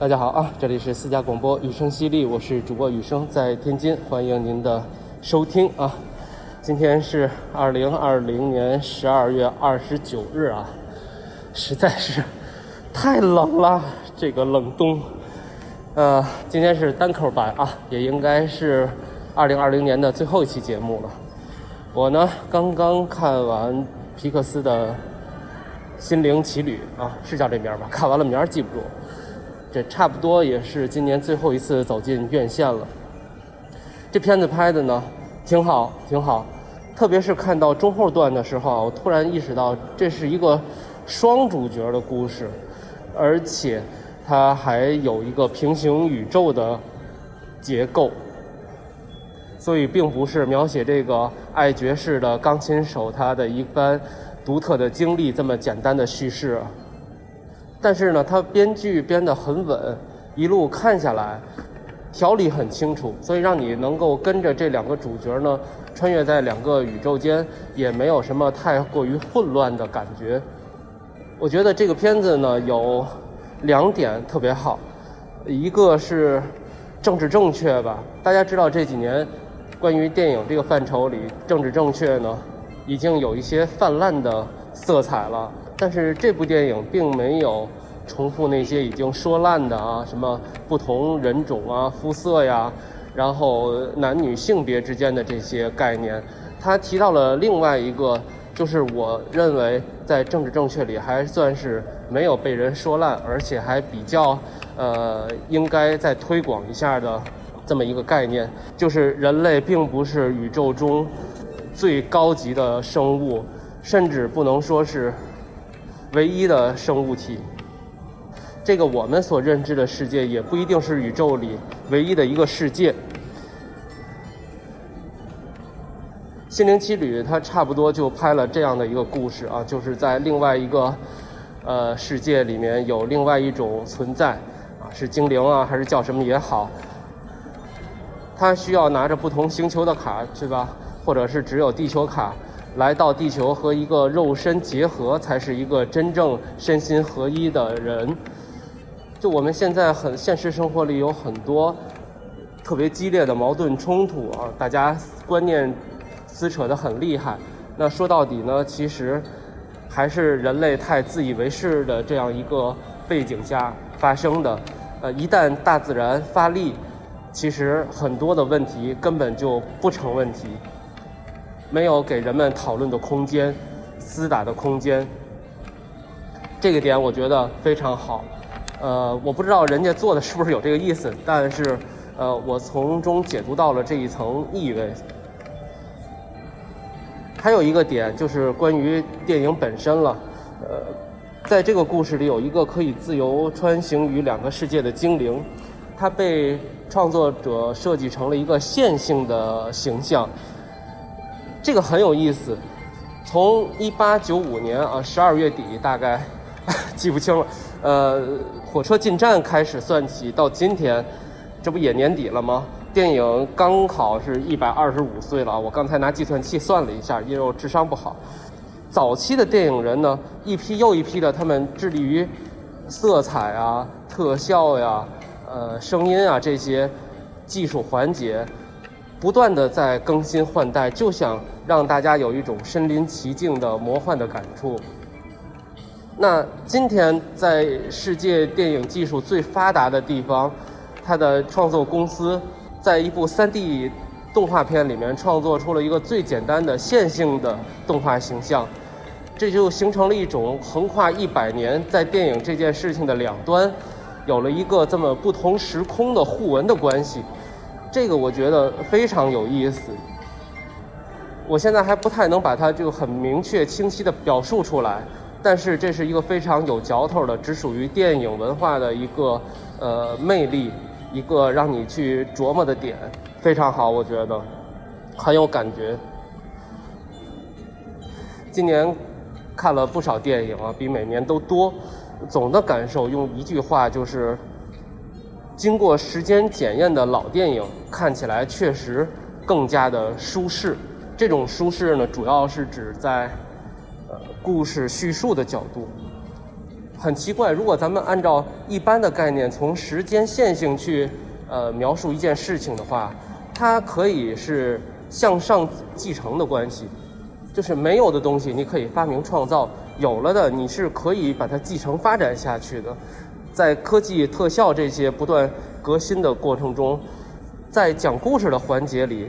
大家好啊，这里是私家广播雨声犀利，我是主播雨声，在天津，欢迎您的收听啊。今天是二零二零年十二月二十九日啊，实在是太冷了，这个冷冬。呃，今天是单口版啊，也应该是二零二零年的最后一期节目了。我呢，刚刚看完皮克斯的《心灵奇旅》啊，是叫这名吧？看完了名儿记不住。这差不多也是今年最后一次走进院线了。这片子拍的呢，挺好，挺好。特别是看到中后段的时候，我突然意识到这是一个双主角的故事，而且它还有一个平行宇宙的结构，所以并不是描写这个爱爵士的钢琴手他的一番独特的经历这么简单的叙事。但是呢，他编剧编得很稳，一路看下来，条理很清楚，所以让你能够跟着这两个主角呢，穿越在两个宇宙间，也没有什么太过于混乱的感觉。我觉得这个片子呢有两点特别好，一个是政治正确吧，大家知道这几年关于电影这个范畴里，政治正确呢已经有一些泛滥的色彩了。但是这部电影并没有重复那些已经说烂的啊，什么不同人种啊、肤色呀，然后男女性别之间的这些概念。他提到了另外一个，就是我认为在政治正确里还算是没有被人说烂，而且还比较呃应该再推广一下的这么一个概念，就是人类并不是宇宙中最高级的生物，甚至不能说是。唯一的生物体，这个我们所认知的世界也不一定是宇宙里唯一的一个世界。《心灵奇旅》它差不多就拍了这样的一个故事啊，就是在另外一个呃世界里面有另外一种存在啊，是精灵啊还是叫什么也好，他需要拿着不同星球的卡，对吧？或者是只有地球卡。来到地球和一个肉身结合，才是一个真正身心合一的人。就我们现在很现实生活里有很多特别激烈的矛盾冲突啊，大家观念撕扯得很厉害。那说到底呢，其实还是人类太自以为是的这样一个背景下发生的。呃，一旦大自然发力，其实很多的问题根本就不成问题。没有给人们讨论的空间，厮打的空间，这个点我觉得非常好。呃，我不知道人家做的是不是有这个意思，但是，呃，我从中解读到了这一层意味。还有一个点就是关于电影本身了。呃，在这个故事里有一个可以自由穿行于两个世界的精灵，它被创作者设计成了一个线性的形象。这个很有意思，从一八九五年啊十二月底大概 记不清了，呃，火车进站开始算起到今天，这不也年底了吗？电影刚好是一百二十五岁了。我刚才拿计算器算了一下，因为我智商不好。早期的电影人呢，一批又一批的，他们致力于色彩啊、特效呀、呃、声音啊这些技术环节。不断的在更新换代，就想让大家有一种身临其境的魔幻的感触。那今天在世界电影技术最发达的地方，它的创作公司在一部 3D 动画片里面创作出了一个最简单的线性的动画形象，这就形成了一种横跨一百年，在电影这件事情的两端，有了一个这么不同时空的互文的关系。这个我觉得非常有意思，我现在还不太能把它就很明确清晰的表述出来，但是这是一个非常有嚼头的，只属于电影文化的一个呃魅力，一个让你去琢磨的点，非常好，我觉得很有感觉。今年看了不少电影啊，比每年都多，总的感受用一句话就是。经过时间检验的老电影看起来确实更加的舒适。这种舒适呢，主要是指在呃故事叙述的角度。很奇怪，如果咱们按照一般的概念，从时间线性去呃描述一件事情的话，它可以是向上继承的关系，就是没有的东西你可以发明创造，有了的你是可以把它继承发展下去的。在科技特效这些不断革新的过程中，在讲故事的环节里，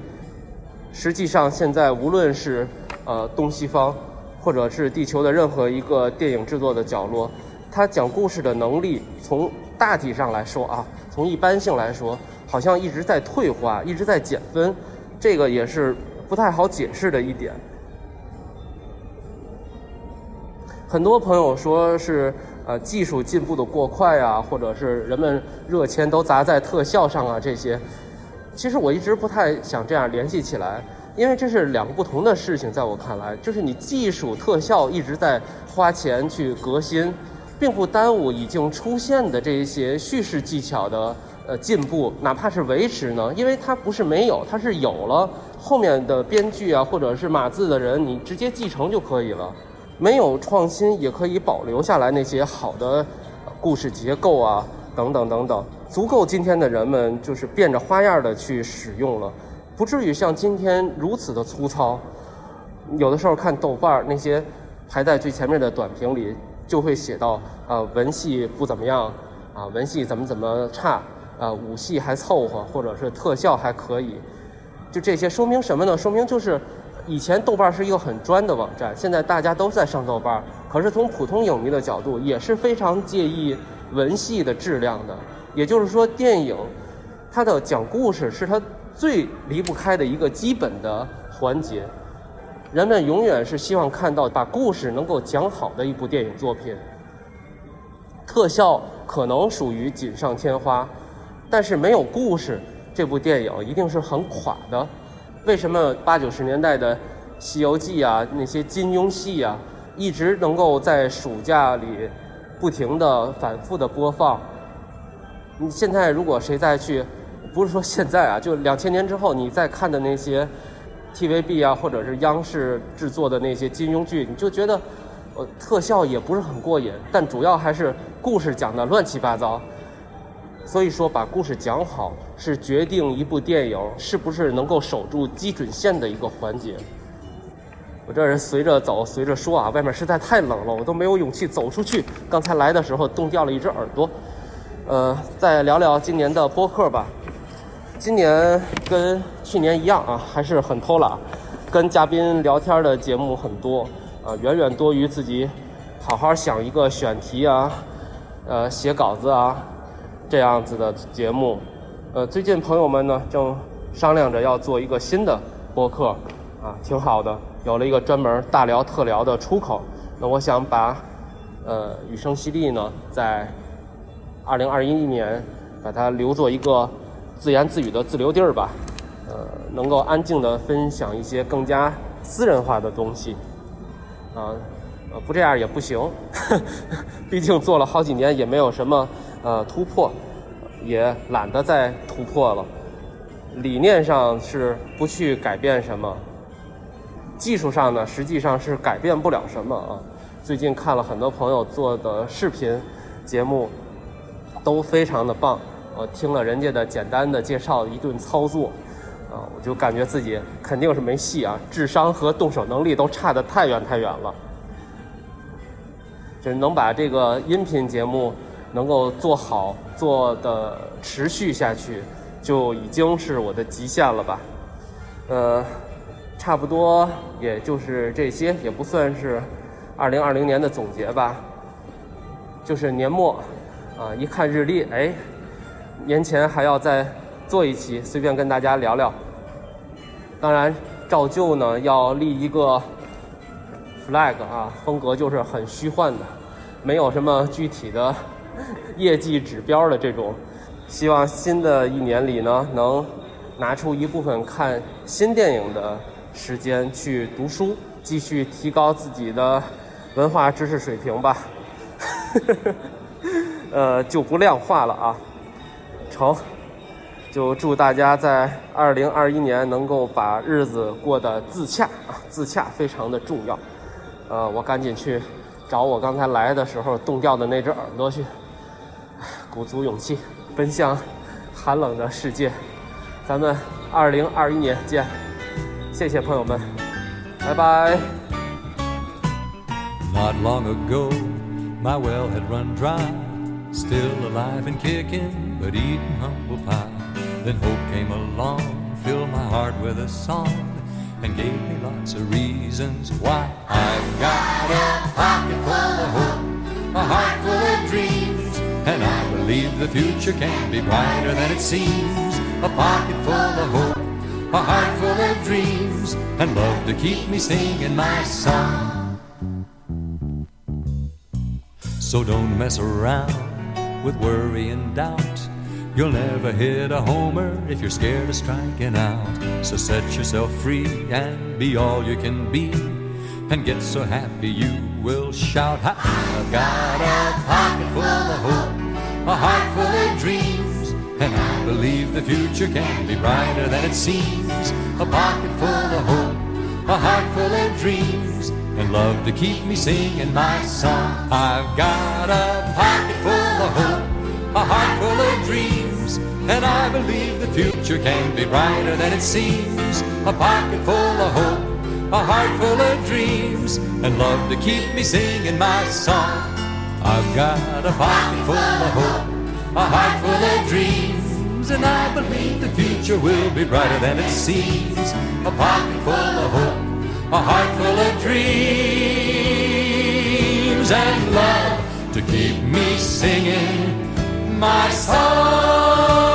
实际上现在无论是呃东西方，或者是地球的任何一个电影制作的角落，它讲故事的能力从大体上来说啊，从一般性来说，好像一直在退化，一直在减分，这个也是不太好解释的一点。很多朋友说是。呃，技术进步的过快啊，或者是人们热钱都砸在特效上啊，这些，其实我一直不太想这样联系起来，因为这是两个不同的事情，在我看来，就是你技术特效一直在花钱去革新，并不耽误已经出现的这一些叙事技巧的呃进步，哪怕是维持呢，因为它不是没有，它是有了，后面的编剧啊，或者是码字的人，你直接继承就可以了。没有创新也可以保留下来那些好的故事结构啊，等等等等，足够今天的人们就是变着花样的去使用了，不至于像今天如此的粗糙。有的时候看豆瓣那些排在最前面的短评里，就会写到啊文戏不怎么样啊文戏怎么怎么差啊武戏还凑合，或者是特效还可以，就这些说明什么呢？说明就是。以前豆瓣是一个很专的网站，现在大家都在上豆瓣。可是从普通影迷的角度，也是非常介意文戏的质量的。也就是说，电影它的讲故事是它最离不开的一个基本的环节。人们永远是希望看到把故事能够讲好的一部电影作品。特效可能属于锦上添花，但是没有故事，这部电影一定是很垮的。为什么八九十年代的《西游记》啊，那些金庸戏啊，一直能够在暑假里不停的反复的播放？你现在如果谁再去，不是说现在啊，就两千年之后你再看的那些 TVB 啊，或者是央视制作的那些金庸剧，你就觉得呃特效也不是很过瘾，但主要还是故事讲的乱七八糟。所以说，把故事讲好是决定一部电影是不是能够守住基准线的一个环节。我这人随着走，随着说啊，外面实在太冷了，我都没有勇气走出去。刚才来的时候冻掉了一只耳朵。呃，再聊聊今年的播客吧。今年跟去年一样啊，还是很偷懒，跟嘉宾聊天的节目很多啊，远远多于自己好好想一个选题啊，呃，写稿子啊。这样子的节目，呃，最近朋友们呢正商量着要做一个新的播客，啊，挺好的，有了一个专门大聊特聊的出口。那我想把，呃，雨声犀利呢，在二零二一年把它留作一个自言自语的自留地儿吧，呃，能够安静的分享一些更加私人化的东西，啊，呃，不这样也不行，毕竟做了好几年也没有什么。呃，突破也懒得再突破了。理念上是不去改变什么，技术上呢，实际上是改变不了什么啊。最近看了很多朋友做的视频节目，都非常的棒。我听了人家的简单的介绍，一顿操作，啊，我就感觉自己肯定是没戏啊，智商和动手能力都差得太远太远了。就能把这个音频节目。能够做好做的持续下去，就已经是我的极限了吧？呃，差不多也就是这些，也不算是二零二零年的总结吧。就是年末啊，一看日历，哎，年前还要再做一期，随便跟大家聊聊。当然，照旧呢要立一个 flag 啊，风格就是很虚幻的，没有什么具体的。业绩指标的这种，希望新的一年里呢，能拿出一部分看新电影的时间去读书，继续提高自己的文化知识水平吧。呃，就不量化了啊。成，就祝大家在二零二一年能够把日子过得自洽啊，自洽非常的重要。呃，我赶紧去找我刚才来的时候冻掉的那只耳朵去，鼓足勇气奔向寒冷的世界。咱们二零二一年见，谢谢朋友们，拜拜。Not long ago, my well had run dry. Still alive and kicking, but eating humble pie. Then hope came along, filled my heart with a song, and gave me lots of reasons why. I've got a pocket full of hope, a heart full of dreams, and I believe the future can be brighter than it seems. A pocket full of hope, a heart full of dreams, and love to keep me singing my song. So don't mess around with worry and doubt. You'll never hit a homer if you're scared of striking out. So set yourself free and be all you can be. And get so happy you will shout, I've got a pocket full of hope, a heart full of dreams. And I believe the future can be brighter than it seems. A pocket full of hope, a heart full of dreams and love to keep me singing my song. I've got a pocket full of hope, a heart full of dreams, and I believe the future can be brighter than it seems. A pocket full of hope, a heart full of dreams, and love to keep me singing my song. I've got a pocket full of hope, a heart full of dreams, and I believe the future will be brighter than it seems. A pocket full of hope a heart full of dreams and love to keep me singing my song.